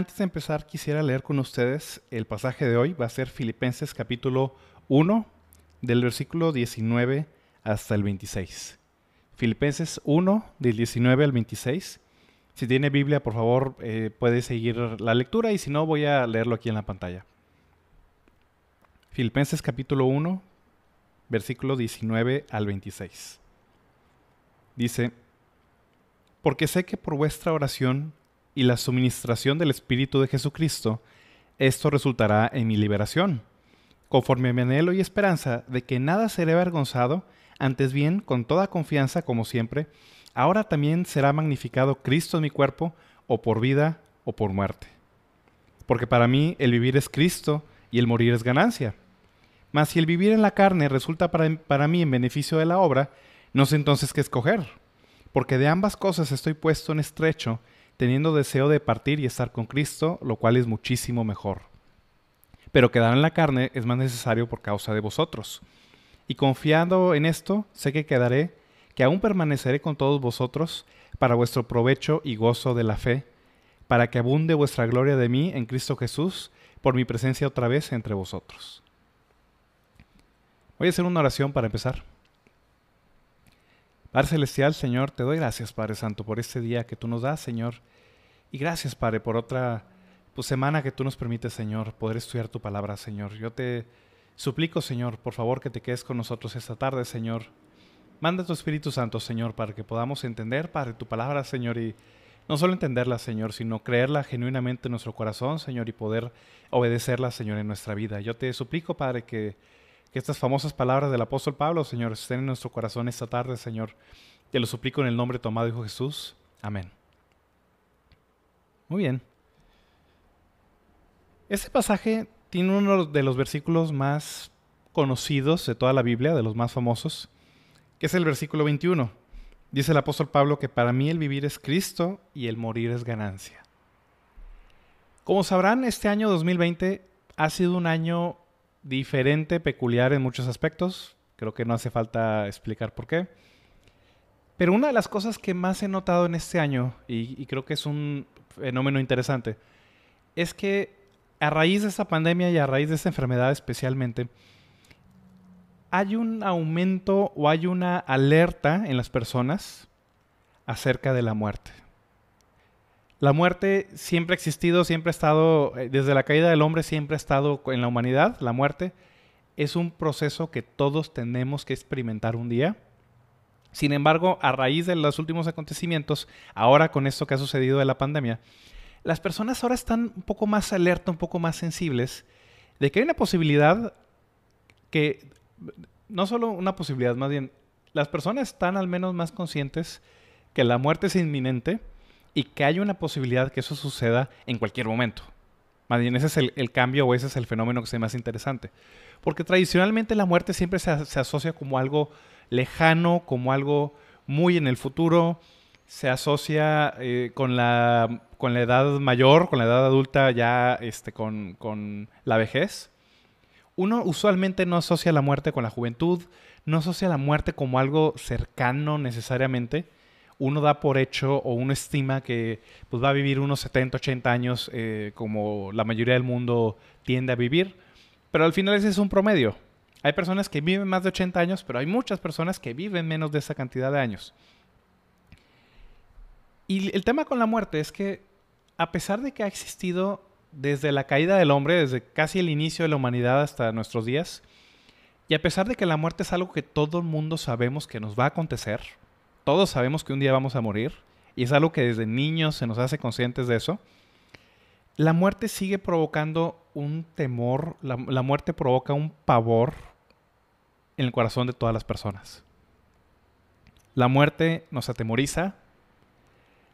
Antes de empezar, quisiera leer con ustedes el pasaje de hoy. Va a ser Filipenses capítulo 1, del versículo 19 hasta el 26. Filipenses 1, del 19 al 26. Si tiene Biblia, por favor, eh, puede seguir la lectura y si no, voy a leerlo aquí en la pantalla. Filipenses capítulo 1, versículo 19 al 26. Dice, porque sé que por vuestra oración y la suministración del Espíritu de Jesucristo, esto resultará en mi liberación, conforme a mi anhelo y esperanza de que nada seré avergonzado, antes bien, con toda confianza, como siempre, ahora también será magnificado Cristo en mi cuerpo, o por vida o por muerte. Porque para mí el vivir es Cristo y el morir es ganancia. Mas si el vivir en la carne resulta para, para mí en beneficio de la obra, no sé entonces qué escoger, porque de ambas cosas estoy puesto en estrecho, teniendo deseo de partir y estar con Cristo, lo cual es muchísimo mejor. Pero quedar en la carne es más necesario por causa de vosotros. Y confiando en esto, sé que quedaré, que aún permaneceré con todos vosotros, para vuestro provecho y gozo de la fe, para que abunde vuestra gloria de mí en Cristo Jesús, por mi presencia otra vez entre vosotros. Voy a hacer una oración para empezar. Padre Celestial, Señor, te doy gracias, Padre Santo, por este día que tú nos das, Señor. Y gracias, Padre, por otra pues, semana que tú nos permites, Señor, poder estudiar tu palabra, Señor. Yo te suplico, Señor, por favor, que te quedes con nosotros esta tarde, Señor. Manda tu Espíritu Santo, Señor, para que podamos entender, Padre, tu palabra, Señor, y no solo entenderla, Señor, sino creerla genuinamente en nuestro corazón, Señor, y poder obedecerla, Señor, en nuestra vida. Yo te suplico, Padre, que que estas famosas palabras del apóstol Pablo, Señor, estén en nuestro corazón esta tarde, Señor. Te lo suplico en el nombre tomado Hijo Jesús. Amén. Muy bien. Este pasaje tiene uno de los versículos más conocidos de toda la Biblia, de los más famosos, que es el versículo 21. Dice el apóstol Pablo que para mí el vivir es Cristo y el morir es ganancia. Como sabrán, este año 2020 ha sido un año diferente, peculiar en muchos aspectos. Creo que no hace falta explicar por qué. Pero una de las cosas que más he notado en este año, y, creo que es un fenómeno interesante, es que a raíz de esta pandemia y a raíz de esta enfermedad especialmente, hay un aumento o hay una alerta en las personas acerca de la muerte. La muerte siempre ha existido, siempre ha estado, eh, desde la caída del hombre siempre ha estado en la humanidad. La muerte es un proceso que todos tenemos que experimentar un día. Sin embargo, a raíz de los últimos acontecimientos, ahora con esto que ha sucedido de la pandemia, las personas ahora están un poco más alerta, un poco más sensibles de que hay una posibilidad que, no solo una posibilidad, más bien, las personas están al menos más conscientes que la muerte es inminente y que hay una posibilidad que eso suceda en cualquier momento. Más bien, ese es el, cambio o ese es el fenómeno que se más interesante. Porque tradicionalmente la muerte siempre se, asocia como algo lejano, como algo muy en el futuro, se asocia eh, con, la, con la edad mayor, con la edad adulta, ya este, con, con la vejez. Uno usualmente no asocia la muerte con la juventud, no asocia la muerte como algo cercano necesariamente, uno da por hecho o uno estima que pues, va a vivir unos 70, 80 años eh, como la mayoría del mundo tiende a vivir, pero al final ese es un promedio. Hay personas que viven más de 80 años, pero hay muchas personas que viven menos de esa cantidad de años. Y el tema con la muerte es que a pesar de que ha existido desde la caída del hombre, desde casi el inicio de la humanidad hasta nuestros días, y a pesar de que la muerte es algo que todo el mundo sabemos que nos va a acontecer, todos sabemos que un día vamos a morir y es algo que desde niños se nos hace conscientes de eso. La muerte sigue provocando un temor, la, muerte provoca un pavor en el corazón de todas las personas. La muerte nos atemoriza,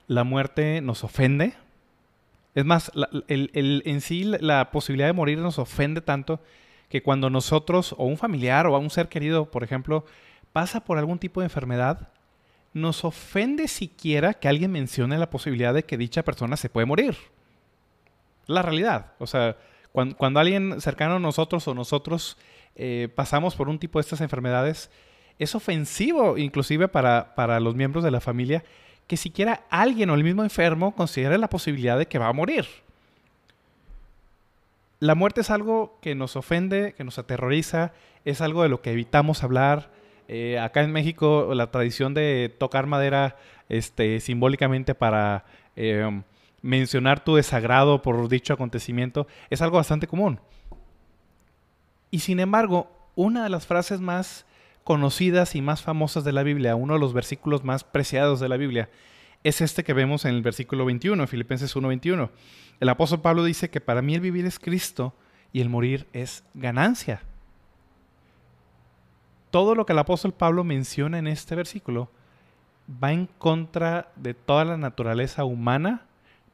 la muerte nos ofende. Es más, en sí la posibilidad de morir nos ofende tanto que cuando nosotros o un familiar o un ser querido, por ejemplo, pasa por algún tipo de enfermedad, nos ofende siquiera que alguien mencione la posibilidad de que dicha persona se puede morir. La realidad. O sea, cuando, alguien cercano a nosotros o nosotros eh, pasamos por un tipo de estas enfermedades, es ofensivo inclusive para, para los miembros de la familia que siquiera alguien o el mismo enfermo considere la posibilidad de que va a morir. La muerte es algo que nos ofende, que nos aterroriza, es algo de lo que evitamos hablar. Eh, acá en México la tradición de tocar madera este, simbólicamente para em, mencionar tu desagrado por dicho acontecimiento es algo bastante común. Y sin embargo, una de las frases más conocidas y más famosas de la Biblia, uno de los versículos más preciados de la Biblia, es este que vemos en el versículo 21, Filipenses 1:21. El apóstol Pablo dice que para mí el vivir es Cristo y el morir es ganancia. Todo lo que el apóstol Pablo menciona en este versículo va en contra de toda la naturaleza humana,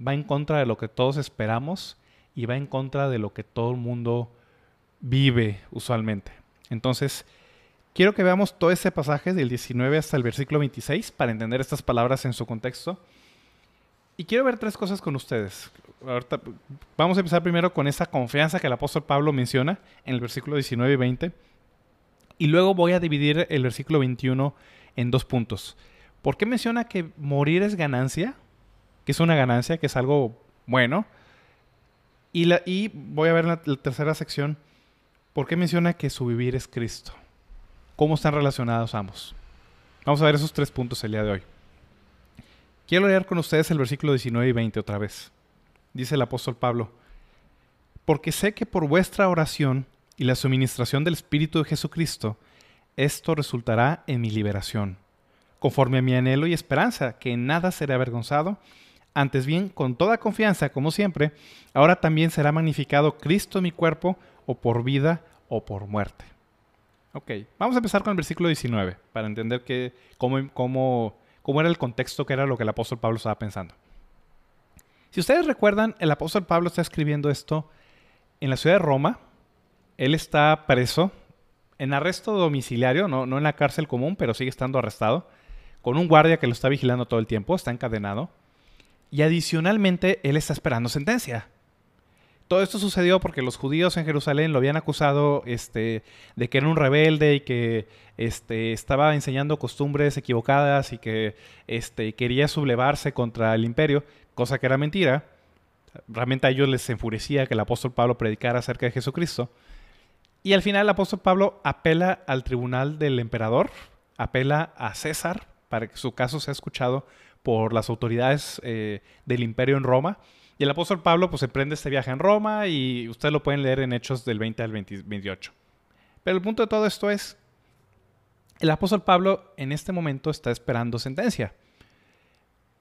va en contra de lo que todos esperamos y va en contra de lo que todo el mundo vive usualmente. Entonces, quiero que veamos todo ese pasaje del 19 hasta el versículo 26 para entender estas palabras en su contexto. Y quiero ver tres cosas con ustedes. vamos a empezar primero con esa confianza que el apóstol Pablo menciona en el versículo 19 y 20. Y luego voy a dividir el versículo 21 en dos puntos. ¿Por qué menciona que morir es ganancia? Que es una ganancia, que es algo bueno. Y, la, y voy a ver la, la tercera sección. ¿Por qué menciona que su vivir es Cristo? ¿Cómo están relacionados ambos? Vamos a ver esos tres puntos el día de hoy. Quiero leer con ustedes el versículo 19 y 20 otra vez. Dice el apóstol Pablo, porque sé que por vuestra oración y la suministración del Espíritu de Jesucristo, esto resultará en mi liberación, conforme a mi anhelo y esperanza, que en nada seré avergonzado, antes bien, con toda confianza, como siempre, ahora también será magnificado Cristo mi cuerpo, o por vida o por muerte. Ok, vamos a empezar con el versículo 19, para entender que, cómo, cómo cómo era el contexto que era lo que el apóstol Pablo estaba pensando. Si ustedes recuerdan, el apóstol Pablo está escribiendo esto en la ciudad de Roma. Él está preso en arresto domiciliario, no, no en la cárcel común, pero sigue estando arrestado, con un guardia que lo está vigilando todo el tiempo, está encadenado. Y adicionalmente, él está esperando sentencia. Todo esto sucedió porque los judíos en Jerusalén lo habían acusado este, de que era un rebelde y que este, estaba enseñando costumbres equivocadas y que este, quería sublevarse contra el imperio, cosa que era mentira. Realmente a ellos les enfurecía que el apóstol Pablo predicara acerca de Jesucristo. Y al final el apóstol Pablo apela al tribunal del emperador, apela a César para que su caso sea escuchado por las autoridades eh, del imperio en Roma. Y el apóstol Pablo pues emprende este viaje en Roma y ustedes lo pueden leer en Hechos del 20 al 28. Pero el punto de todo esto es, el apóstol Pablo en este momento está esperando sentencia.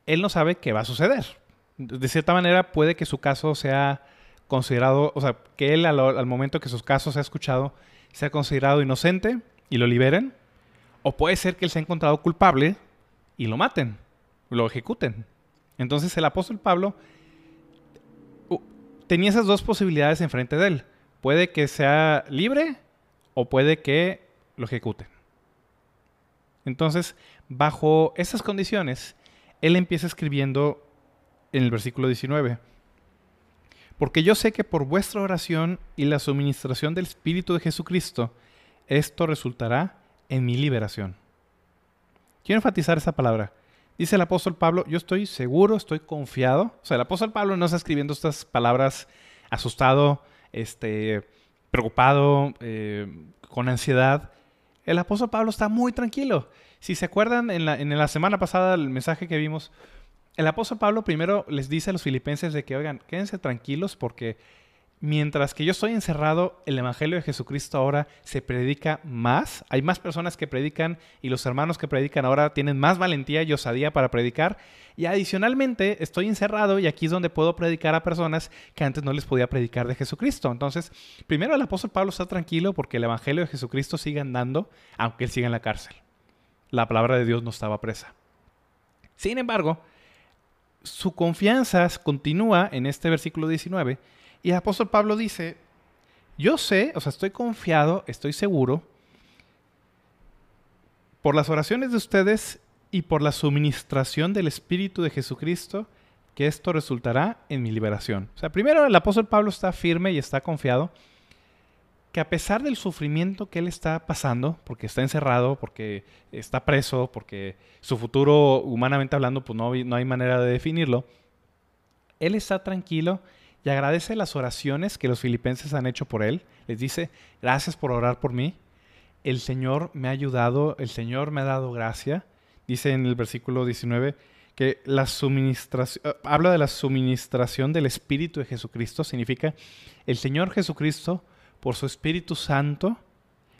Él no sabe qué va a suceder. De cierta manera puede que su caso sea considerado, o sea, que él al, momento que su caso sea escuchado, sea considerado inocente y lo liberen. O puede ser que él sea encontrado culpable y lo maten, lo ejecuten. Entonces el apóstol Pablo tenía esas dos posibilidades enfrente de él. Puede que sea libre o puede que lo ejecuten. Entonces, bajo esas condiciones, él empieza escribiendo en el versículo 19. Porque yo sé que por vuestra oración y la suministración del Espíritu de Jesucristo, esto resultará en mi liberación. Quiero enfatizar esa palabra. Dice el apóstol Pablo, yo estoy seguro, estoy confiado. O sea, el apóstol Pablo no está escribiendo estas palabras asustado, este, preocupado, eh, con ansiedad. El apóstol Pablo está muy tranquilo. Si se acuerdan, en la, en la semana pasada, el mensaje que vimos, el apóstol Pablo primero les dice a los filipenses de que, oigan, quédense tranquilos porque mientras que yo estoy encerrado, el Evangelio de Jesucristo ahora se predica más. Hay más personas que predican y los hermanos que predican ahora tienen más valentía y osadía para predicar. Y adicionalmente estoy encerrado y aquí es donde puedo predicar a personas que antes no les podía predicar de Jesucristo. Entonces, primero el apóstol Pablo está tranquilo porque el Evangelio de Jesucristo sigue andando, aunque él siga en la cárcel. La palabra de Dios no estaba presa. Sin embargo, su confianza continúa en este versículo 19 y el apóstol Pablo dice, yo sé, o sea, estoy confiado, estoy seguro, por las oraciones de ustedes y por la suministración del Espíritu de Jesucristo, que esto resultará en mi liberación. O sea, primero el apóstol Pablo está firme y está confiado que a pesar del sufrimiento que él está pasando, porque está encerrado, porque está preso, porque su futuro, humanamente hablando, pues no, no hay manera de definirlo, él está tranquilo y agradece las oraciones que los filipenses han hecho por él. Les dice, gracias por orar por mí. El Señor me ha ayudado, el Señor me ha dado gracia. Dice en el versículo 19 que la suministración, eh, habla de la suministración del Espíritu de Jesucristo, significa el Señor Jesucristo por su Espíritu Santo,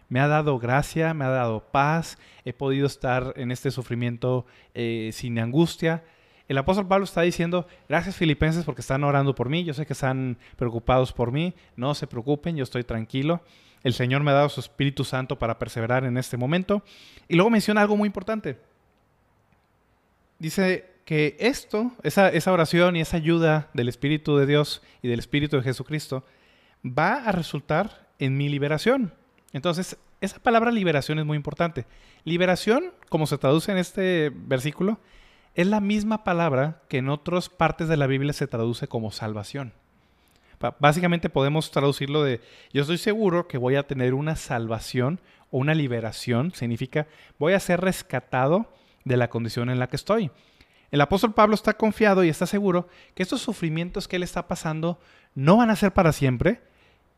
me ha dado gracia, me ha dado paz, he podido estar en este sufrimiento eh, sin angustia. El apóstol Pablo está diciendo, gracias filipenses porque están orando por mí, yo sé que están preocupados por mí, no se preocupen, yo estoy tranquilo. El Señor me ha dado su Espíritu Santo para perseverar en este momento. Y luego menciona algo muy importante. Dice que esto, esa, oración y esa ayuda del Espíritu de Dios y del Espíritu de Jesucristo, va a resultar en mi liberación. Entonces, esa palabra liberación es muy importante. Liberación, como se traduce en este versículo, es la misma palabra que en otras partes de la Biblia se traduce como salvación. Básicamente podemos traducirlo de yo estoy seguro que voy a tener una salvación o una liberación, significa voy a ser rescatado de la condición en la que estoy. El apóstol Pablo está confiado y está seguro que estos sufrimientos que él está pasando no van a ser para siempre,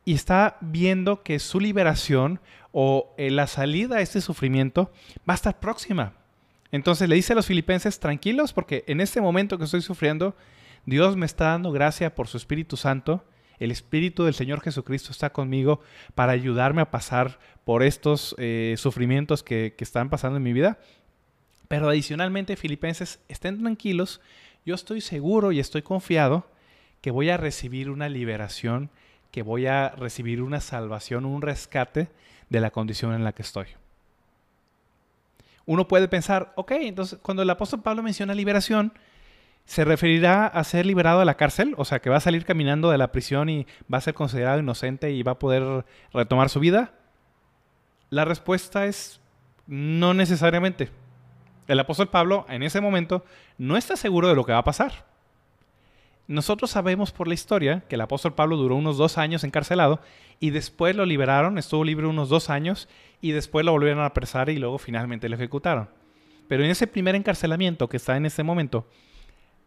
y está viendo que su liberación o eh, la salida a este sufrimiento va a estar próxima. Entonces le dice a los filipenses, tranquilos, porque en este momento que estoy sufriendo, Dios me está dando gracia por su Espíritu Santo. El Espíritu del Señor Jesucristo está conmigo para ayudarme a pasar por estos eh, sufrimientos que, que están pasando en mi vida. Pero adicionalmente, filipenses, estén tranquilos. Yo estoy seguro y estoy confiado que voy a recibir una liberación que voy a recibir una salvación, un rescate de la condición en la que estoy. Uno puede pensar, ok, entonces cuando el apóstol Pablo menciona liberación, ¿se referirá a ser liberado de la cárcel? O sea, que va a salir caminando de la prisión y va a ser considerado inocente y va a poder retomar su vida. La respuesta es no necesariamente. El apóstol Pablo en ese momento no está seguro de lo que va a pasar. Nosotros sabemos por la historia que el apóstol Pablo duró unos dos años encarcelado y después lo liberaron, estuvo libre unos dos años y después lo volvieron a apresar y luego finalmente lo ejecutaron. Pero en ese primer encarcelamiento que está en este momento,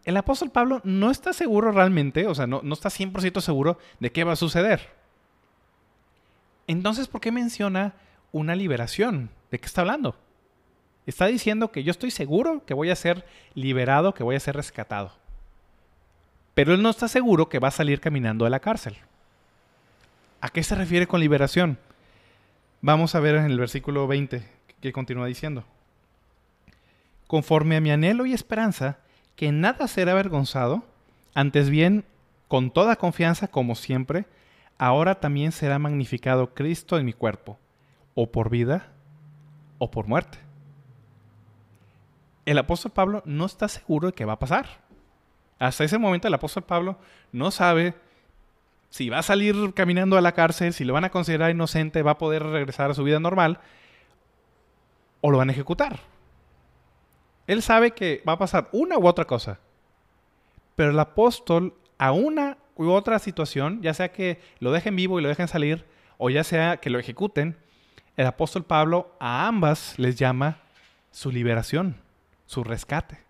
el apóstol Pablo no está seguro realmente, o sea, no, está 100% seguro de qué va a suceder. Entonces, ¿por qué menciona una liberación? ¿De qué está hablando? Está diciendo que yo estoy seguro que voy a ser liberado, que voy a ser rescatado pero él no está seguro que va a salir caminando de la cárcel. ¿A qué se refiere con liberación? Vamos a ver en el versículo 20 que continúa diciendo. Conforme a mi anhelo y esperanza, que nada será avergonzado, antes bien, con toda confianza como siempre, ahora también será magnificado Cristo en mi cuerpo, o por vida o por muerte. El apóstol Pablo no está seguro de qué va a pasar. Hasta ese momento el apóstol Pablo no sabe si va a salir caminando a la cárcel, si lo van a considerar inocente, va a poder regresar a su vida normal o lo van a ejecutar. Él sabe que va a pasar una u otra cosa. Pero el apóstol a una u otra situación, ya sea que lo dejen vivo y lo dejen salir, o ya sea que lo ejecuten, el apóstol Pablo a ambas les llama su liberación, su rescate.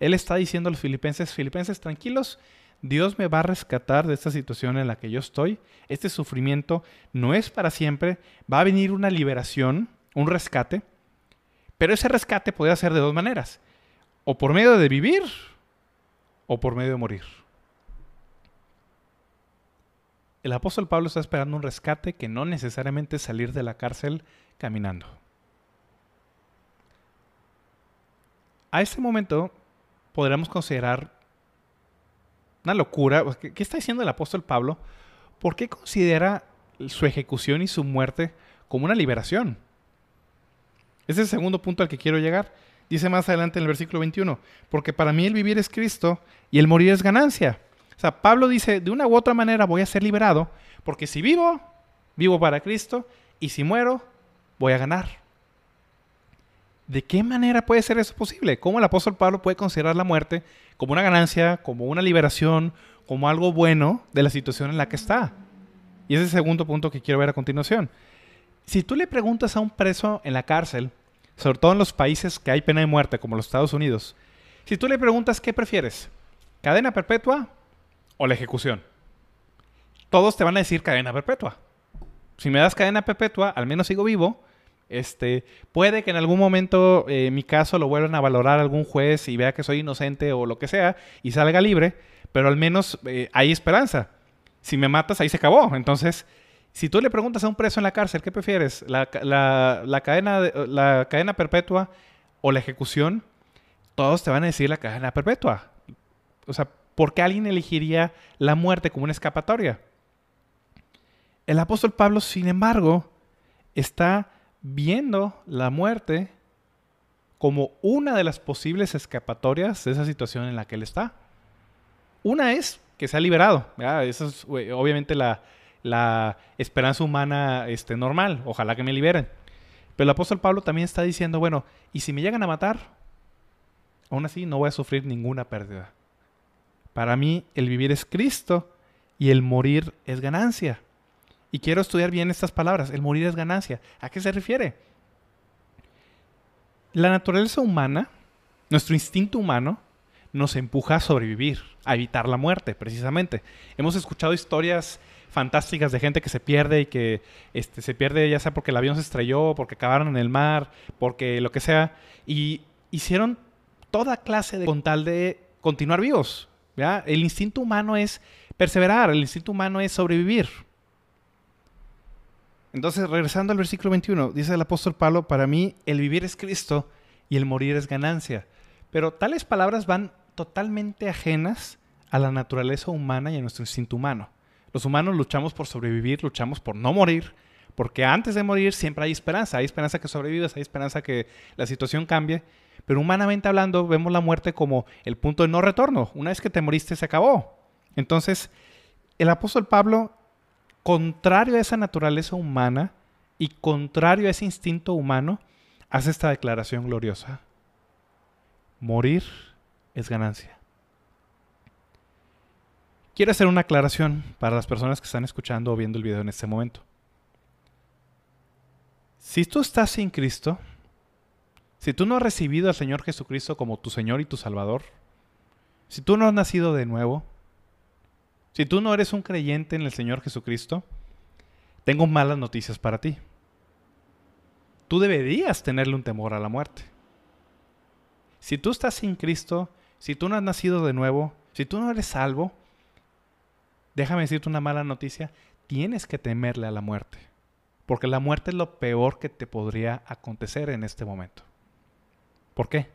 Él está diciendo a los filipenses, filipenses, tranquilos, Dios me va a rescatar de esta situación en la que yo estoy. Este sufrimiento no es para siempre, va a venir una liberación, un rescate, pero ese rescate puede ser de dos maneras, o por medio de vivir o por medio de morir. El apóstol Pablo está esperando un rescate que no necesariamente es salir de la cárcel caminando. A este momento podríamos considerar una locura. ¿Qué, está diciendo el apóstol Pablo? ¿Por qué considera su ejecución y su muerte como una liberación? Ese es el segundo punto al que quiero llegar. Dice más adelante en el versículo 21, porque para mí el vivir es Cristo y el morir es ganancia. O sea, Pablo dice, de una u otra manera voy a ser liberado, porque si vivo, vivo para Cristo, y si muero, voy a ganar. ¿De qué manera puede ser eso posible? ¿Cómo el apóstol Pablo puede considerar la muerte como una ganancia, como una liberación, como algo bueno de la situación en la que está? Y ese es el segundo punto que quiero ver a continuación. Si tú le preguntas a un preso en la cárcel, sobre todo en los países que hay pena de muerte, como los Estados Unidos, si tú le preguntas qué prefieres, cadena perpetua o la ejecución, todos te van a decir cadena perpetua. Si me das cadena perpetua, al menos sigo vivo. Este, puede que en algún momento eh, mi caso lo vuelvan a valorar algún juez y vea que soy inocente o lo que sea y salga libre, pero al menos eh, hay esperanza. Si me matas, ahí se acabó. Entonces, si tú le preguntas a un preso en la cárcel, ¿qué prefieres? ¿La, cadena, la cadena perpetua o la ejecución? Todos te van a decir la cadena perpetua. O sea, ¿por qué alguien elegiría la muerte como una escapatoria? El apóstol Pablo, sin embargo, está viendo la muerte como una de las posibles escapatorias de esa situación en la que él está. Una es que sea liberado. Esa es obviamente la, la esperanza humana este, normal. Ojalá que me liberen. Pero el apóstol Pablo también está diciendo, bueno, ¿y si me llegan a matar? Aún así no voy a sufrir ninguna pérdida. Para mí el vivir es Cristo y el morir es ganancia. Y quiero estudiar bien estas palabras. El morir es ganancia. ¿A qué se refiere? La naturaleza humana, nuestro instinto humano, nos empuja a sobrevivir, a evitar la muerte, precisamente. Hemos escuchado historias fantásticas de gente que se pierde y que este, se pierde ya sea porque el avión se estrelló, porque acabaron en el mar, porque lo que sea, y hicieron toda clase de con tal de continuar vivos. El instinto humano es perseverar, el instinto humano es sobrevivir. Entonces, regresando al versículo 21, dice el apóstol Pablo, para mí el vivir es Cristo y el morir es ganancia. Pero tales palabras van totalmente ajenas a la naturaleza humana y a nuestro instinto humano. Los humanos luchamos por sobrevivir, luchamos por no morir, porque antes de morir siempre hay esperanza, hay esperanza que sobrevivas, hay esperanza que la situación cambie, pero humanamente hablando vemos la muerte como el punto de no retorno. Una vez que te moriste se acabó. Entonces, el apóstol Pablo, contrario a esa naturaleza humana y contrario a ese instinto humano, hace esta declaración gloriosa. Morir es ganancia. Quiero hacer una aclaración para las personas que están escuchando o viendo el video en este momento. Si tú estás sin Cristo, si tú no has recibido al Señor Jesucristo como tu Señor y tu Salvador, si tú no has nacido de nuevo, si tú no eres un creyente en el Señor Jesucristo, tengo malas noticias para ti. Tú deberías tenerle un temor a la muerte. Si tú estás sin Cristo, si tú no has nacido de nuevo, si tú no eres salvo, déjame decirte una mala noticia, tienes que temerle a la muerte. Porque la muerte es lo peor que te podría acontecer en este momento. ¿Por qué?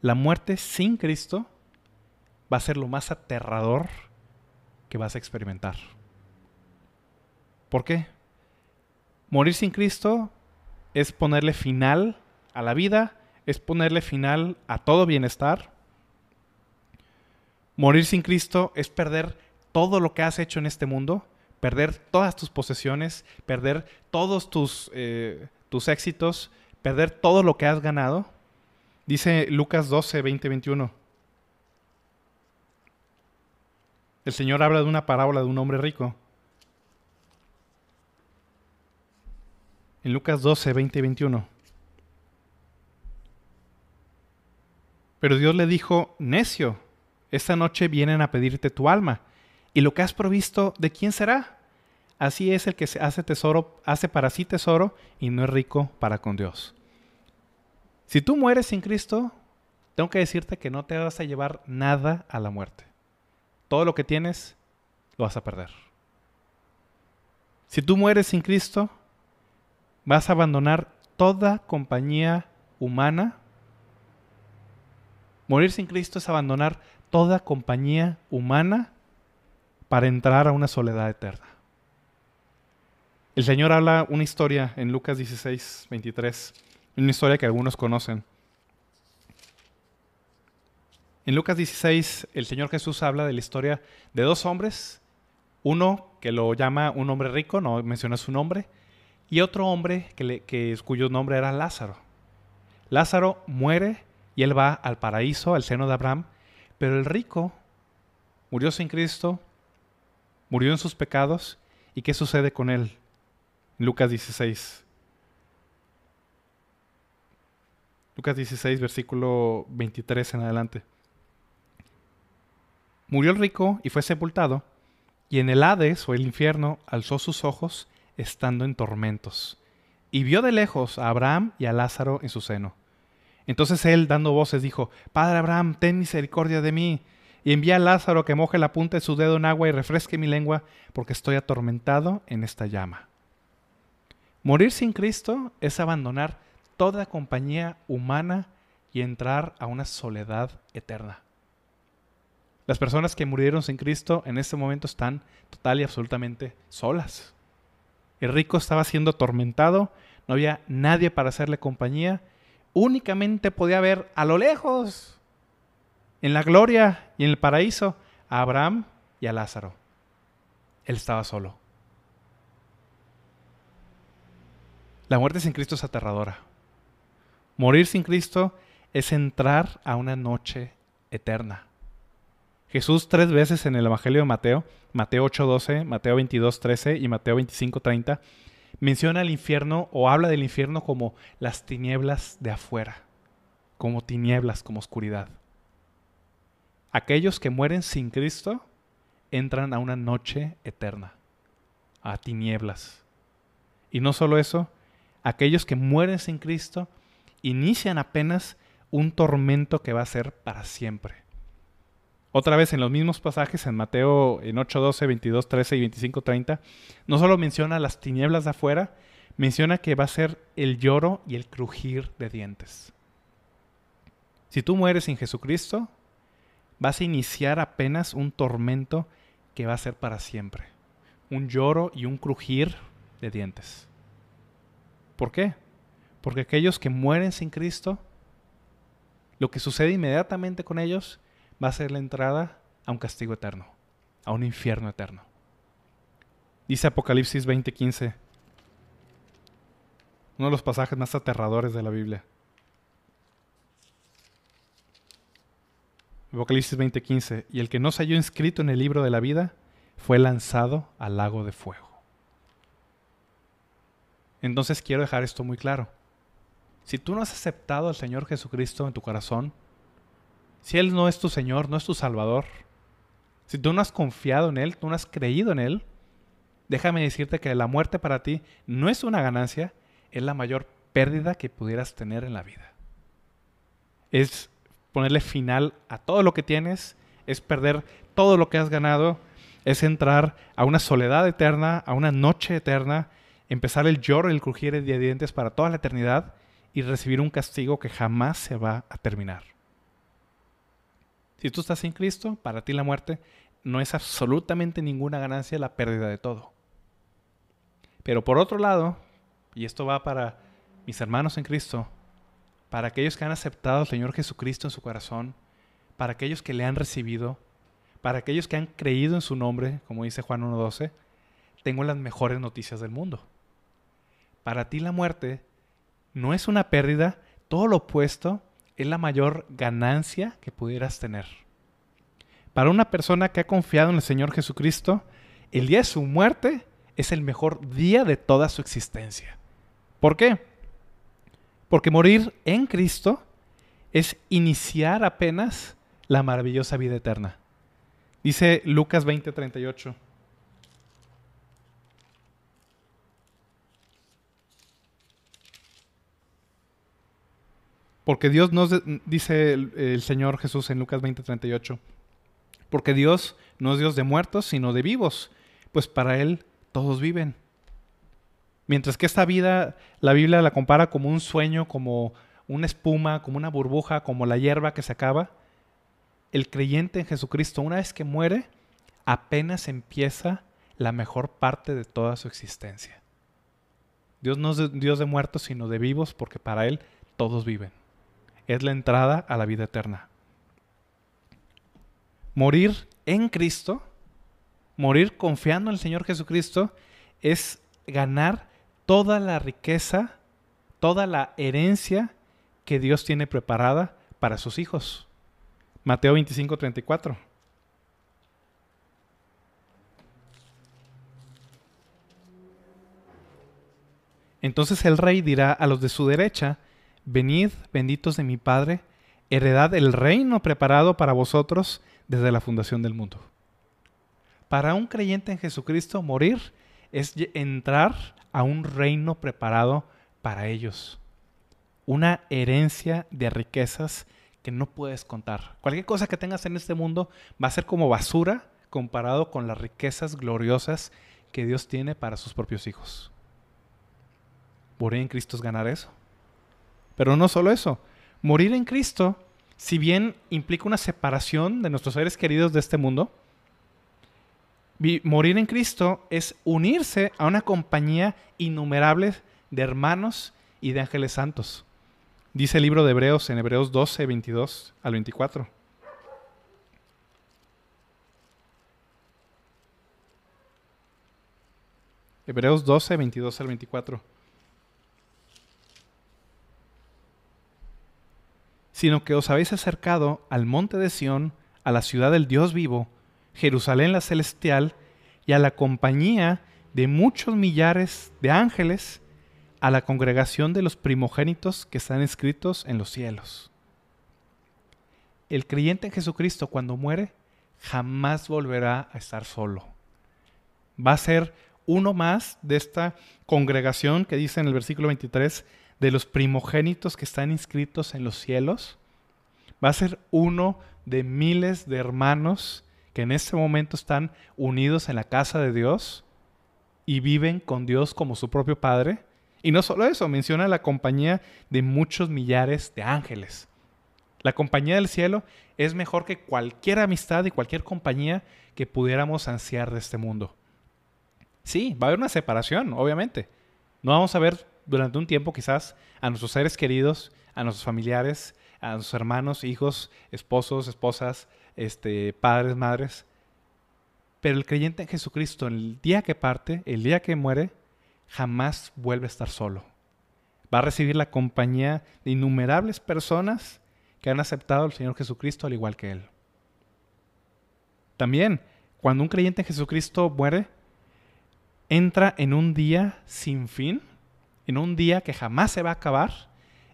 La muerte sin Cristo va a ser lo más aterrador que vas a experimentar. ¿Por qué? Morir sin Cristo es ponerle final a la vida, es ponerle final a todo bienestar. Morir sin Cristo es perder todo lo que has hecho en este mundo, perder todas tus posesiones, perder todos tus, eh, tus éxitos, perder todo lo que has ganado. Dice Lucas 12, 20, 21. El Señor habla de una parábola de un hombre rico. En Lucas 12, 20 y 21. Pero Dios le dijo, necio, esta noche vienen a pedirte tu alma ¿Y lo que has provisto, de quién será? Así es el que se hace tesoro, hace para sí tesoro y no es rico para con Dios. Si tú mueres sin Cristo, tengo que decirte que no te vas a llevar nada a la muerte. Todo lo que tienes lo vas a perder. Si tú mueres sin Cristo, vas a abandonar toda compañía humana. Morir sin Cristo es abandonar toda compañía humana para entrar a una soledad eterna. El Señor habla una historia en Lucas 16, 23, una historia que algunos conocen. En Lucas 16, el Señor Jesús habla de la historia de dos hombres, uno que lo llama un hombre rico, no menciona su nombre, y otro hombre que cuyo nombre era Lázaro. Lázaro muere y él va al paraíso, al seno de Abraham, pero el rico murió sin Cristo, murió en sus pecados, ¿y qué sucede con él? Lucas 16. Lucas 16, versículo 23 en adelante. Murió el rico y fue sepultado, y en el Hades o el infierno alzó sus ojos estando en tormentos, y vio de lejos a Abraham y a Lázaro en su seno. Entonces él, dando voces, dijo, Padre Abraham, ten misericordia de mí, y envía a Lázaro que moje la punta de su dedo en agua y refresque mi lengua, porque estoy atormentado en esta llama. Morir sin Cristo es abandonar toda compañía humana y entrar a una soledad eterna. Las personas que murieron sin Cristo en este momento están total y absolutamente solas. El rico estaba siendo atormentado, no había nadie para hacerle compañía, únicamente podía ver a lo lejos, en la gloria y en el paraíso, a Abraham y a Lázaro. Él estaba solo. La muerte sin Cristo es aterradora. Morir sin Cristo es entrar a una noche eterna. Jesús tres veces en el Evangelio de Mateo, Mateo 8:12, Mateo 22:13 y Mateo 25:30, menciona el infierno o habla del infierno como las tinieblas de afuera, como tinieblas, como oscuridad. Aquellos que mueren sin Cristo entran a una noche eterna, a tinieblas. Y no solo eso, aquellos que mueren sin Cristo inician apenas un tormento que va a ser para siempre. Otra vez en los mismos pasajes, en Mateo en 8, 12, 22, 13 y 25, 30, no solo menciona las tinieblas de afuera, menciona que va a ser el lloro y el crujir de dientes. Si tú mueres sin Jesucristo, vas a iniciar apenas un tormento que va a ser para siempre. Un lloro y un crujir de dientes. ¿Por qué? Porque aquellos que mueren sin Cristo, lo que sucede inmediatamente con ellos va a ser la entrada a un castigo eterno, a un infierno eterno. Dice Apocalipsis 20:15, uno de los pasajes más aterradores de la Biblia. Apocalipsis 20:15, y el que no se halló inscrito en el libro de la vida fue lanzado al lago de fuego. Entonces quiero dejar esto muy claro. Si tú no has aceptado al Señor Jesucristo en tu corazón, si Él no es tu Señor, no es tu Salvador, si tú no has confiado en Él, tú no has creído en Él, déjame decirte que la muerte para ti no es una ganancia, es la mayor pérdida que pudieras tener en la vida. Es ponerle final a todo lo que tienes, es perder todo lo que has ganado, es entrar a una soledad eterna, a una noche eterna, empezar el lloro y el crujir de dientes para toda la eternidad y recibir un castigo que jamás se va a terminar. Si tú estás sin Cristo, para ti la muerte no es absolutamente ninguna ganancia, la pérdida de todo. Pero por otro lado, y esto va para mis hermanos en Cristo, para aquellos que han aceptado al Señor Jesucristo en su corazón, para aquellos que le han recibido, para aquellos que han creído en su nombre, como dice Juan 1.12, tengo las mejores noticias del mundo. Para ti la muerte no es una pérdida, todo lo opuesto, es la mayor ganancia que pudieras tener. Para una persona que ha confiado en el Señor Jesucristo, el día de su muerte es el mejor día de toda su existencia. ¿Por qué? Porque morir en Cristo es iniciar apenas la maravillosa vida eterna. Dice Lucas 20:38. Porque Dios nos, dice el, Señor Jesús en Lucas 20:38, porque Dios no es Dios de muertos, sino de vivos, pues para Él todos viven. Mientras que esta vida, la Biblia la compara como un sueño, como una espuma, como una burbuja, como la hierba que se acaba, el creyente en Jesucristo, una vez que muere, apenas empieza la mejor parte de toda su existencia. Dios no es Dios de muertos, sino de vivos, porque para Él todos viven es la entrada a la vida eterna. Morir en Cristo, morir confiando en el Señor Jesucristo, es ganar toda la riqueza, toda la herencia que Dios tiene preparada para sus hijos. Mateo 25, 34. Entonces el rey dirá a los de su derecha, venid, benditos de mi Padre, heredad el reino preparado para vosotros desde la fundación del mundo. Para un creyente en Jesucristo, morir es entrar a un reino preparado para ellos. Una herencia de riquezas que no puedes contar. Cualquier cosa que tengas en este mundo va a ser como basura comparado con las riquezas gloriosas que Dios tiene para sus propios hijos. Morir en Cristo es ganar eso. Pero no solo eso. Morir en Cristo, si bien implica una separación de nuestros seres queridos de este mundo, morir en Cristo es unirse a una compañía innumerable de hermanos y de ángeles santos. Dice el libro de Hebreos en Hebreos 12, 22 al 24. Hebreos 12, 22 al 24. Sino que os habéis acercado al monte de Sión, a la ciudad del Dios vivo, Jerusalén la celestial, y a la compañía de muchos millares de ángeles, a la congregación de los primogénitos que están escritos en los cielos. El creyente en Jesucristo cuando muere jamás volverá a estar solo. Va a ser uno más de esta congregación que dice en el versículo 23 de los primogénitos que están inscritos en los cielos. Va a ser uno de miles de hermanos que en este momento están unidos en la casa de Dios y viven con Dios como su propio Padre. Y no solo eso, menciona la compañía de muchos millares de ángeles. La compañía del cielo es mejor que cualquier amistad y cualquier compañía que pudiéramos ansiar de este mundo. Sí, va a haber una separación, obviamente. No vamos a ver durante un tiempo quizás a nuestros seres queridos, a nuestros familiares, a nuestros hermanos, hijos, esposos, esposas, este, padres, madres. Pero el creyente en Jesucristo, el día que parte, el día que muere, jamás vuelve a estar solo. Va a recibir la compañía de innumerables personas que han aceptado al Señor Jesucristo al igual que Él. También, cuando un creyente en Jesucristo muere, entra en un día sin fin, en un día que jamás se va a acabar,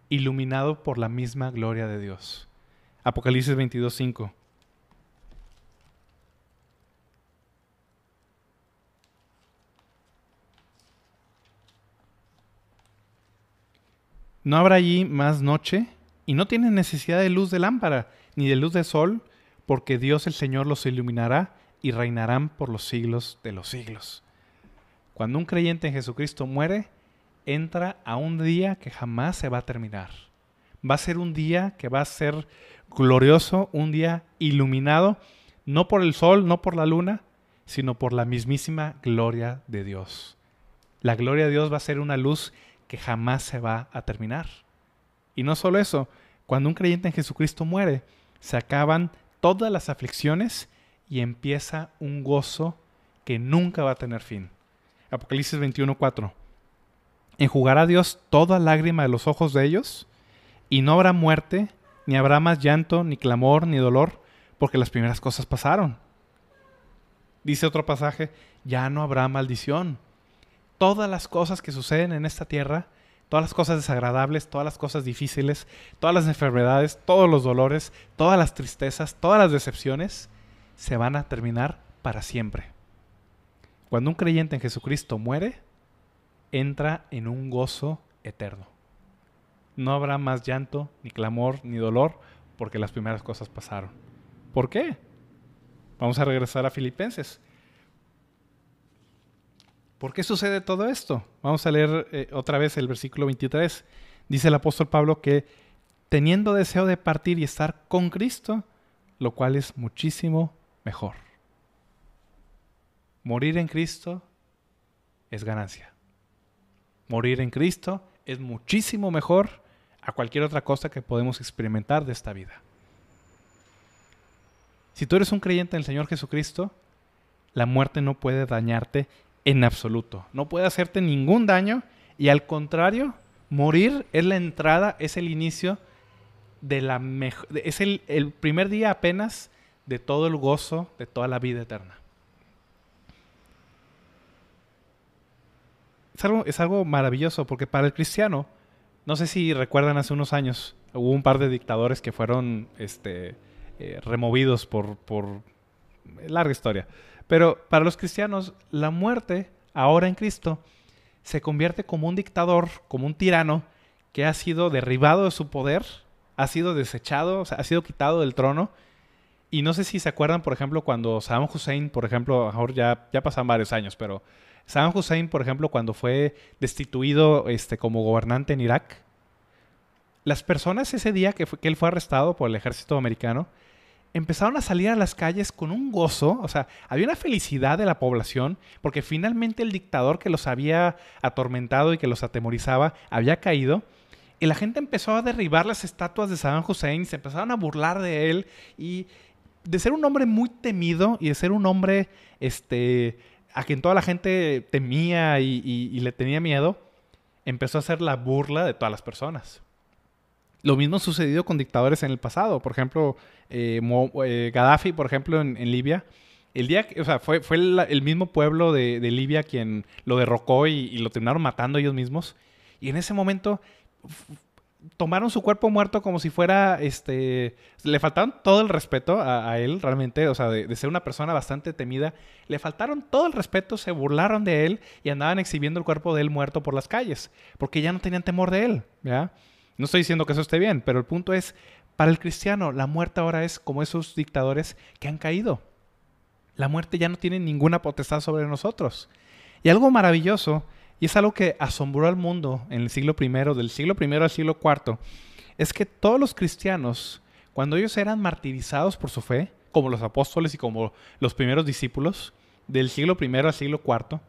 iluminado por la misma gloria de Dios. Apocalipsis 22.5. No habrá allí más noche y no tienen necesidad de luz de lámpara ni de luz de sol, porque Dios el Señor los iluminará y reinarán por los siglos de los siglos. Cuando un creyente en Jesucristo muere, entra a un día que jamás se va a terminar. Va a ser un día que va a ser glorioso, un día iluminado, no por el sol, no por la luna, sino por la mismísima gloria de Dios. La gloria de Dios va a ser una luz que jamás se va a terminar. Y no solo eso, cuando un creyente en Jesucristo muere, se acaban todas las aflicciones y empieza un gozo que nunca va a tener fin. Apocalipsis 21:4. Enjugará Dios toda lágrima de los ojos de ellos, y no habrá muerte, ni habrá más llanto, ni clamor, ni dolor, porque las primeras cosas pasaron. Dice otro pasaje, ya no habrá maldición, todas las cosas que suceden en esta tierra, todas las cosas desagradables, todas las cosas difíciles, todas las enfermedades, todos los dolores, todas las tristezas, todas las decepciones, se van a terminar para siempre. Cuando un creyente en Jesucristo muere, entra en un gozo eterno. No habrá más llanto, ni clamor, ni dolor, porque las primeras cosas pasaron. ¿Por qué? Vamos a regresar a Filipenses. ¿Por qué sucede todo esto? Vamos a leer eh, otra vez el versículo 23. Dice el apóstol Pablo que teniendo deseo de partir y estar con Cristo, lo cual es muchísimo mejor. Morir en Cristo es ganancia. Morir en Cristo es muchísimo mejor a cualquier otra cosa que podemos experimentar de esta vida. Si tú eres un creyente en el Señor Jesucristo, la muerte no puede dañarte en absoluto. No puede hacerte ningún daño y al contrario, morir es la entrada, es el inicio de la mejor, es el, el primer día apenas de todo el gozo, de toda la vida eterna. Es algo, es algo maravilloso porque para el cristiano, no sé si recuerdan hace unos años, hubo un par de dictadores que fueron este, eh, removidos por, por larga historia. Pero para los cristianos, la muerte, ahora en Cristo, se convierte como un dictador, como un tirano, que ha sido derribado de su poder, ha sido desechado, ha sido quitado del trono. Y no sé si se acuerdan, por ejemplo, cuando Saddam Hussein, por ejemplo, ahora ya, ya pasan varios años, pero Saddam Hussein, por ejemplo, cuando fue destituido este, como gobernante en Irak, las personas ese día que, él fue arrestado por el ejército americano, empezaron a salir a las calles con un gozo, o sea, había una felicidad de la población, porque finalmente el dictador que los había atormentado y que los atemorizaba había caído, y la gente empezó a derribar las estatuas de Saddam Hussein, se empezaron a burlar de él, y de ser un hombre muy temido y de ser un hombre este, a quien toda la gente temía y, le tenía miedo, empezó a ser la burla de todas las personas. Lo mismo ha sucedido con dictadores en el pasado. Por ejemplo, eh, eh, Gaddafi, por ejemplo, en, Libia. El día o sea, fue, fue el, mismo pueblo de, Libia quien lo derrocó y, lo terminaron matando ellos mismos. Y en ese momento tomaron su cuerpo muerto como si fuera, este, le faltaron todo el respeto a, él, realmente, o sea, de, ser una persona bastante temida, le faltaron todo el respeto, se burlaron de él y andaban exhibiendo el cuerpo de él muerto por las calles, porque ya no tenían temor de él, ¿ya? No estoy diciendo que eso esté bien, pero el punto es, para el cristiano, la muerte ahora es como esos dictadores que han caído. La muerte ya no tiene ninguna potestad sobre nosotros. Y algo maravilloso, y es algo que asombró al mundo en el siglo I, del siglo I al siglo IV, es que todos los cristianos, cuando ellos eran martirizados por su fe, como los apóstoles y como los primeros discípulos, del siglo I al siglo IV,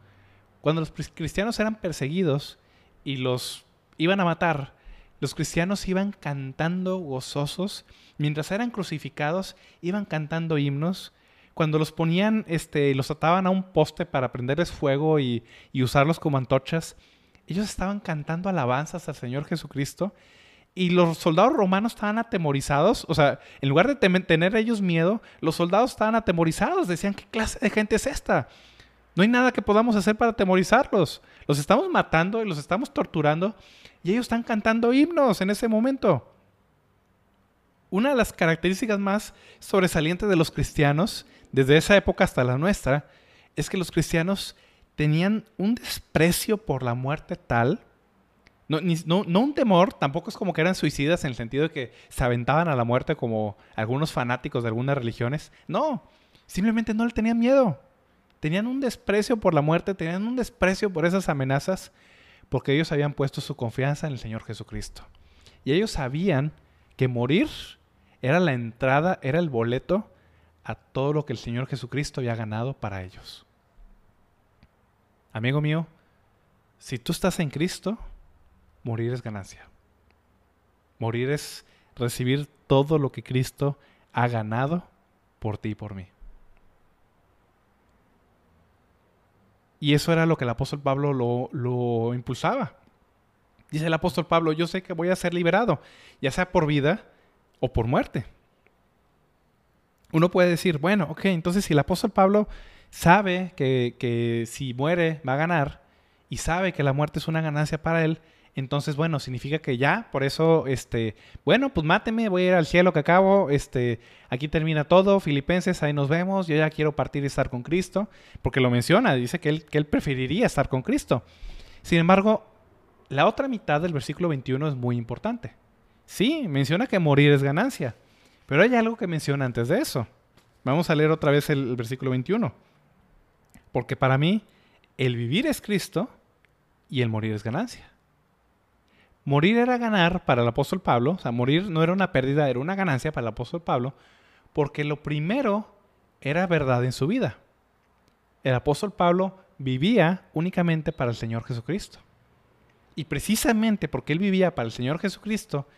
cuando los cristianos eran perseguidos y los iban a matar, los cristianos iban cantando gozosos, mientras eran crucificados, iban cantando himnos. Cuando los ponían, este, los ataban a un poste para prenderles fuego y, usarlos como antorchas, ellos estaban cantando alabanzas al Señor Jesucristo. Y los soldados romanos estaban atemorizados, o sea, en lugar de tener ellos miedo, los soldados estaban atemorizados, decían, ¿qué clase de gente es esta? No hay nada que podamos hacer para atemorizarlos. Los estamos matando y los estamos torturando y ellos están cantando himnos en ese momento. Una de las características más sobresalientes de los cristianos, desde esa época hasta la nuestra, es que los cristianos tenían un desprecio por la muerte tal, no, no, un temor, tampoco es como que eran suicidas en el sentido de que se aventaban a la muerte como algunos fanáticos de algunas religiones. No, simplemente no le tenían miedo. Tenían un desprecio por la muerte, tenían un desprecio por esas amenazas porque ellos habían puesto su confianza en el Señor Jesucristo. Y ellos sabían que morir era la entrada, era el boleto a todo lo que el Señor Jesucristo había ganado para ellos. Amigo mío, si tú estás en Cristo, morir es ganancia. Morir es recibir todo lo que Cristo ha ganado por ti y por mí. Y eso era lo que el apóstol Pablo lo, impulsaba. Dice el apóstol Pablo, yo sé que voy a ser liberado, ya sea por vida o por muerte. Uno puede decir, bueno, ok, entonces si el apóstol Pablo sabe que, que si muere va a ganar y sabe que la muerte es una ganancia para él, entonces, bueno, significa que ya, por eso, este, bueno, pues máteme, voy a ir al cielo que acabo, este, aquí termina todo, Filipenses, ahí nos vemos, yo ya quiero partir y estar con Cristo, porque lo menciona, dice que él, que él preferiría estar con Cristo. Sin embargo, la otra mitad del versículo 21 es muy importante. Sí, menciona que morir es ganancia, pero hay algo que menciona antes de eso. Vamos a leer otra vez el, versículo 21. Porque para mí, el vivir es Cristo y el morir es ganancia. Morir era ganar para el apóstol Pablo, o sea, morir no era una pérdida, era una ganancia para el apóstol Pablo, porque lo primero era verdad en su vida. El apóstol Pablo vivía únicamente para el Señor Jesucristo. Y precisamente porque él vivía para el Señor Jesucristo,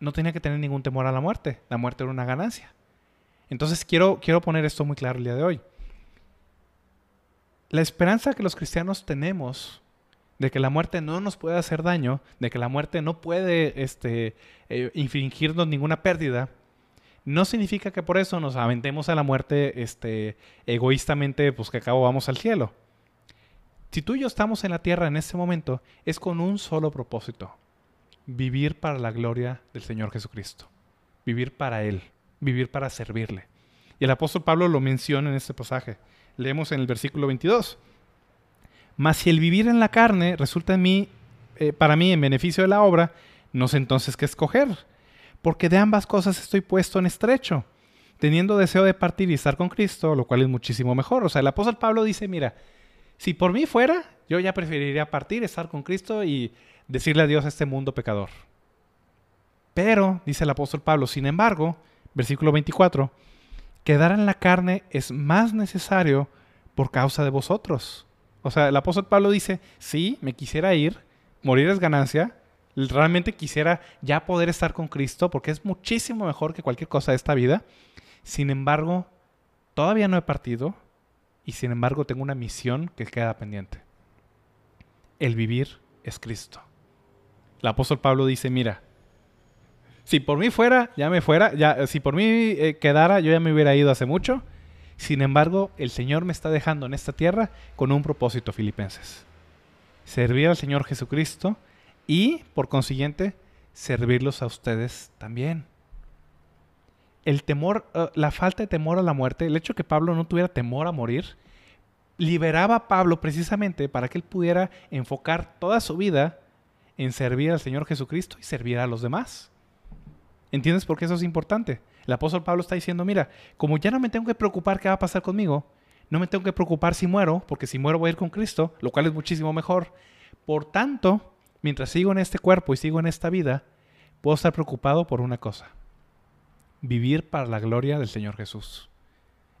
no tenía que tener ningún temor a la muerte. La muerte era una ganancia. Entonces quiero, quiero poner esto muy claro el día de hoy. La esperanza que los cristianos tenemos de que la muerte no nos puede hacer daño, de que la muerte no puede este, eh, infringirnos ninguna pérdida, no significa que por eso nos aventemos a la muerte este, egoístamente, pues que acabo vamos al cielo. Si tú y yo estamos en la tierra en este momento, es con un solo propósito, vivir para la gloria del Señor Jesucristo, vivir para Él, vivir para servirle. Y el apóstol Pablo lo menciona en este pasaje. Leemos en el versículo 22. Mas si el vivir en la carne resulta en mí, eh, para mí en beneficio de la obra, no sé entonces qué escoger, porque de ambas cosas estoy puesto en estrecho, teniendo deseo de partir y estar con Cristo, lo cual es muchísimo mejor. O sea, el apóstol Pablo dice, mira, si por mí fuera, yo ya preferiría partir, estar con Cristo y decirle adiós a este mundo pecador. Pero, dice el apóstol Pablo, sin embargo, versículo 24, quedar en la carne es más necesario por causa de vosotros o sea, el apóstol Pablo dice, sí, me quisiera ir, morir es ganancia, realmente quisiera ya poder estar con Cristo porque es muchísimo mejor que cualquier cosa de esta vida. Sin embargo, todavía no he partido y sin embargo tengo una misión que queda pendiente. El vivir es Cristo. El apóstol Pablo dice, mira, si por mí fuera, ya me fuera, ya, si por mí eh, quedara, yo ya me hubiera ido hace mucho sin embargo, el Señor me está dejando en esta tierra con un propósito, filipenses. Servir al Señor Jesucristo y, por consiguiente, servirlos a ustedes también. El temor, eh, la falta de temor a la muerte, el hecho de que Pablo no tuviera temor a morir, liberaba a Pablo precisamente para que él pudiera enfocar toda su vida en servir al Señor Jesucristo y servir a los demás. ¿Entiendes por qué eso es importante? El apóstol Pablo está diciendo, mira, como ya no me tengo que preocupar qué va a pasar conmigo, no me tengo que preocupar si muero, porque si muero voy a ir con Cristo, lo cual es muchísimo mejor. Por tanto, mientras sigo en este cuerpo y sigo en esta vida, puedo estar preocupado por una cosa, vivir para la gloria del Señor Jesús.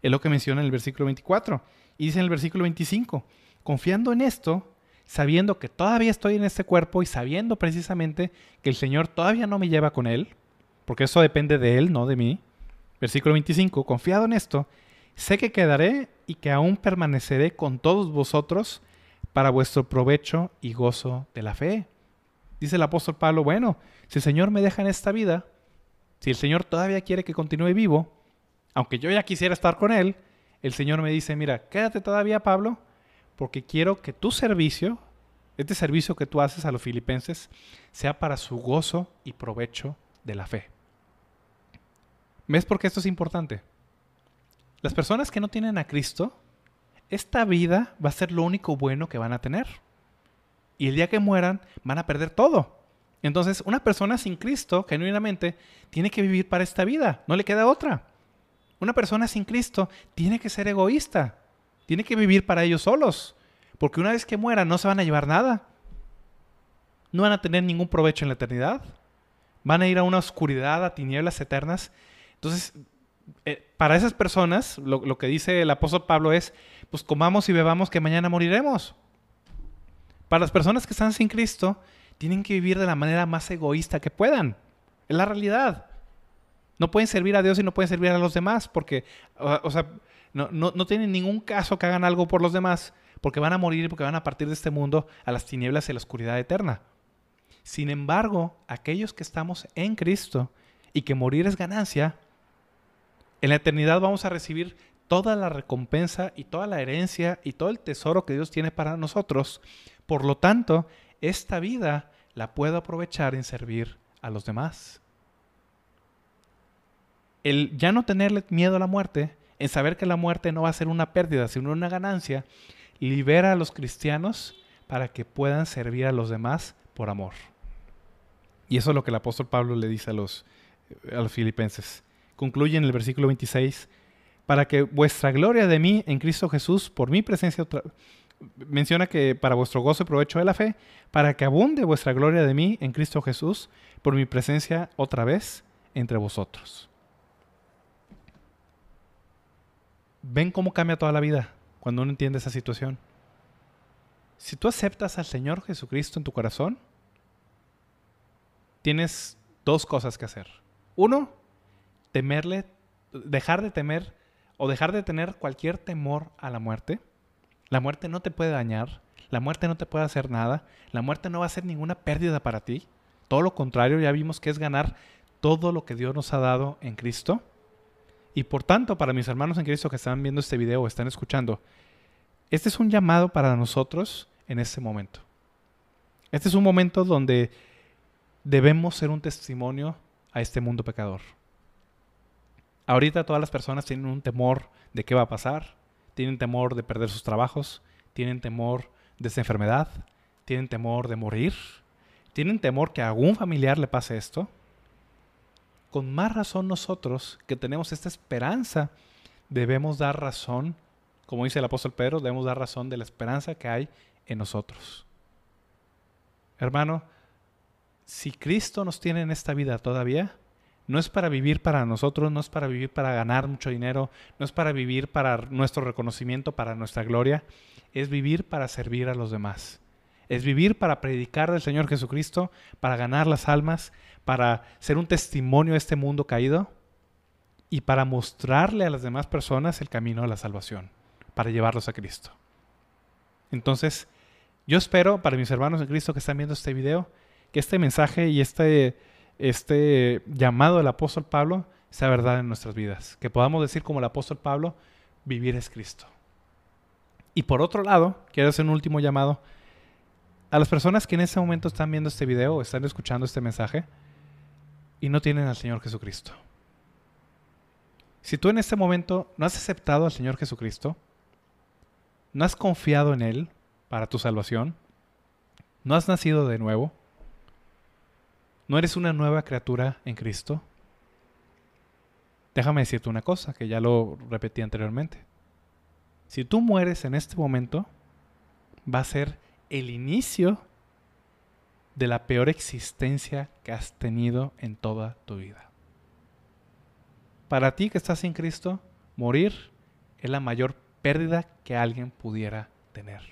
Es lo que menciona en el versículo 24. Y dice en el versículo 25, confiando en esto, sabiendo que todavía estoy en este cuerpo y sabiendo precisamente que el Señor todavía no me lleva con Él, porque eso depende de Él, no de mí. Versículo 25, confiado en esto, sé que quedaré y que aún permaneceré con todos vosotros para vuestro provecho y gozo de la fe. Dice el apóstol Pablo, bueno, si el Señor me deja en esta vida, si el Señor todavía quiere que continúe vivo, aunque yo ya quisiera estar con Él, el Señor me dice, mira, quédate todavía, Pablo, porque quiero que tu servicio, este servicio que tú haces a los filipenses, sea para su gozo y provecho de la fe. ¿Ves por qué esto es importante? Las personas que no tienen a Cristo, esta vida va a ser lo único bueno que van a tener. Y el día que mueran, van a perder todo. Entonces, una persona sin Cristo, genuinamente, tiene que vivir para esta vida. No le queda otra. Una persona sin Cristo tiene que ser egoísta. Tiene que vivir para ellos solos. Porque una vez que mueran, no se van a llevar nada. No van a tener ningún provecho en la eternidad. Van a ir a una oscuridad, a tinieblas eternas entonces, eh, para esas personas, lo, que dice el apóstol Pablo es, pues comamos y bebamos que mañana moriremos. Para las personas que están sin Cristo, tienen que vivir de la manera más egoísta que puedan. Es la realidad. No pueden servir a Dios y no pueden servir a los demás porque, o, sea, no, no, tienen ningún caso que hagan algo por los demás porque van a morir y porque van a partir de este mundo a las tinieblas y la oscuridad eterna. Sin embargo, aquellos que estamos en Cristo y que morir es ganancia, en la eternidad vamos a recibir toda la recompensa y toda la herencia y todo el tesoro que Dios tiene para nosotros. Por lo tanto, esta vida la puedo aprovechar en servir a los demás. El ya no tenerle miedo a la muerte, en saber que la muerte no va a ser una pérdida, sino una ganancia, libera a los cristianos para que puedan servir a los demás por amor. Y eso es lo que el apóstol Pablo le dice a los, a los filipenses concluye en el versículo 26, para que vuestra gloria de mí en Cristo Jesús, por mi presencia, menciona que para vuestro gozo y provecho de la fe, para que abunde vuestra gloria de mí en Cristo Jesús, por mi presencia otra vez entre vosotros. Ven cómo cambia toda la vida cuando uno entiende esa situación. Si tú aceptas al Señor Jesucristo en tu corazón, tienes dos cosas que hacer. Uno, temerle dejar de temer o dejar de tener cualquier temor a la muerte. La muerte no te puede dañar, la muerte no te puede hacer nada, la muerte no va a ser ninguna pérdida para ti. Todo lo contrario, ya vimos que es ganar todo lo que Dios nos ha dado en Cristo. Y por tanto, para mis hermanos en Cristo que están viendo este video o están escuchando, este es un llamado para nosotros en este momento. Este es un momento donde debemos ser un testimonio a este mundo pecador. Ahorita todas las personas tienen un temor de qué va a pasar, tienen temor de perder sus trabajos, tienen temor de esta enfermedad, tienen temor de morir, tienen temor que a algún familiar le pase esto. Con más razón nosotros que tenemos esta esperanza, debemos dar razón, como dice el apóstol Pedro, debemos dar razón de la esperanza que hay en nosotros. Hermano, si Cristo nos tiene en esta vida todavía, no es para vivir para nosotros, no es para vivir para ganar mucho dinero, no es para vivir para nuestro reconocimiento, para nuestra gloria, es vivir para servir a los demás. Es vivir para predicar del Señor Jesucristo, para ganar las almas, para ser un testimonio a este mundo caído y para mostrarle a las demás personas el camino a la salvación, para llevarlos a Cristo. Entonces, yo espero para mis hermanos en Cristo que están viendo este video, que este mensaje y este este llamado del apóstol Pablo sea verdad en nuestras vidas. Que podamos decir como el apóstol Pablo, vivir es Cristo. Y por otro lado, quiero hacer un último llamado a las personas que en este momento están viendo este video o están escuchando este mensaje y no tienen al Señor Jesucristo. Si tú en este momento no has aceptado al Señor Jesucristo, no has confiado en Él para tu salvación, no has nacido de nuevo, ¿No eres una nueva criatura en Cristo? Déjame decirte una cosa, que ya lo repetí anteriormente. Si tú mueres en este momento, va a ser el inicio de la peor existencia que has tenido en toda tu vida. Para ti que estás en Cristo, morir es la mayor pérdida que alguien pudiera tener.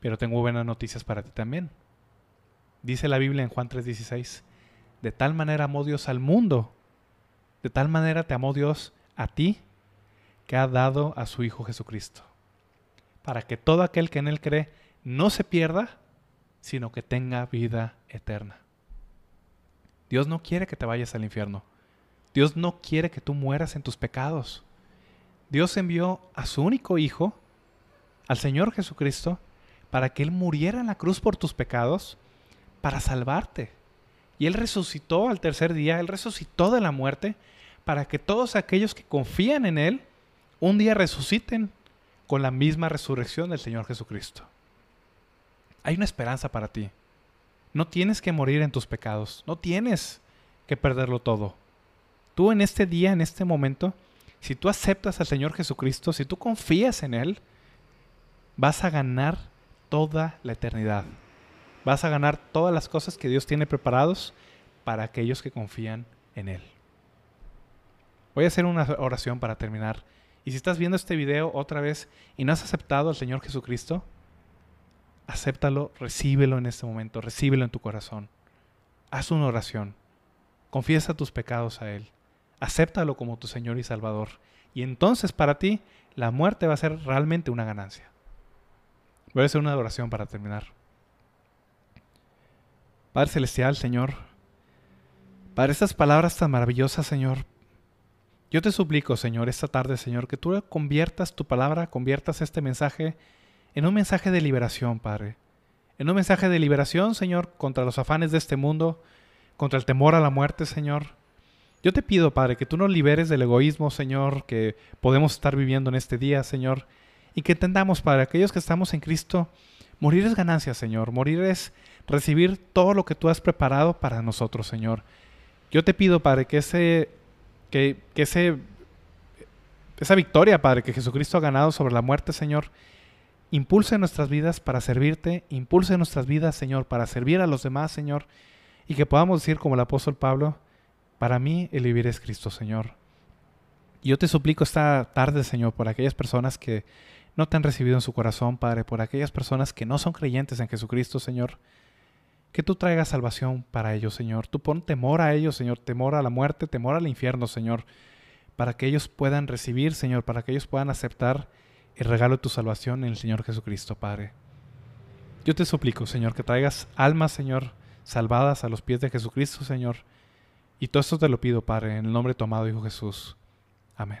Pero tengo buenas noticias para ti también. Dice la Biblia en Juan 3:16, de tal manera amó Dios al mundo, de tal manera te amó Dios a ti, que ha dado a su Hijo Jesucristo, para que todo aquel que en Él cree no se pierda, sino que tenga vida eterna. Dios no quiere que te vayas al infierno. Dios no quiere que tú mueras en tus pecados. Dios envió a su único Hijo, al Señor Jesucristo, para que Él muriera en la cruz por tus pecados para salvarte. Y Él resucitó al tercer día, Él resucitó de la muerte para que todos aquellos que confían en Él un día resuciten con la misma resurrección del Señor Jesucristo. Hay una esperanza para ti. No tienes que morir en tus pecados, no tienes que perderlo todo. Tú en este día, en este momento, si tú aceptas al Señor Jesucristo, si tú confías en Él, vas a ganar toda la eternidad. Vas a ganar todas las cosas que Dios tiene preparados para aquellos que confían en Él. Voy a hacer una oración para terminar. Y si estás viendo este video otra vez y no has aceptado al Señor Jesucristo, acéptalo, recíbelo en este momento, recíbelo en tu corazón. Haz una oración. Confiesa tus pecados a Él. Acéptalo como tu Señor y Salvador. Y entonces para ti la muerte va a ser realmente una ganancia. Voy a hacer una oración para terminar. Padre Celestial, Señor, para estas palabras tan maravillosas, Señor, yo te suplico, Señor, esta tarde, Señor, que tú conviertas tu palabra, conviertas este mensaje en un mensaje de liberación, Padre. En un mensaje de liberación, Señor, contra los afanes de este mundo, contra el temor a la muerte, Señor. Yo te pido, Padre, que tú nos liberes del egoísmo, Señor, que podemos estar viviendo en este día, Señor, y que entendamos, Padre, aquellos que estamos en Cristo, morir es ganancia, Señor, morir es recibir todo lo que tú has preparado para nosotros, Señor. Yo te pido, Padre, que ese, que, que ese, esa victoria, Padre, que Jesucristo ha ganado sobre la muerte, Señor, impulse nuestras vidas para servirte, impulse nuestras vidas, Señor, para servir a los demás, Señor, y que podamos decir como el apóstol Pablo, para mí el vivir es Cristo, Señor. Yo te suplico esta tarde, Señor, por aquellas personas que no te han recibido en su corazón, Padre, por aquellas personas que no son creyentes en Jesucristo, Señor, que tú traigas salvación para ellos, Señor. Tú pon temor a ellos, Señor, temor a la muerte, temor al infierno, Señor, para que ellos puedan recibir, Señor, para que ellos puedan aceptar el regalo de tu salvación en el Señor Jesucristo, Padre. Yo te suplico, Señor, que traigas almas, Señor, salvadas a los pies de Jesucristo, Señor. Y todo esto te lo pido, Padre, en el nombre de tu amado Hijo Jesús. Amén.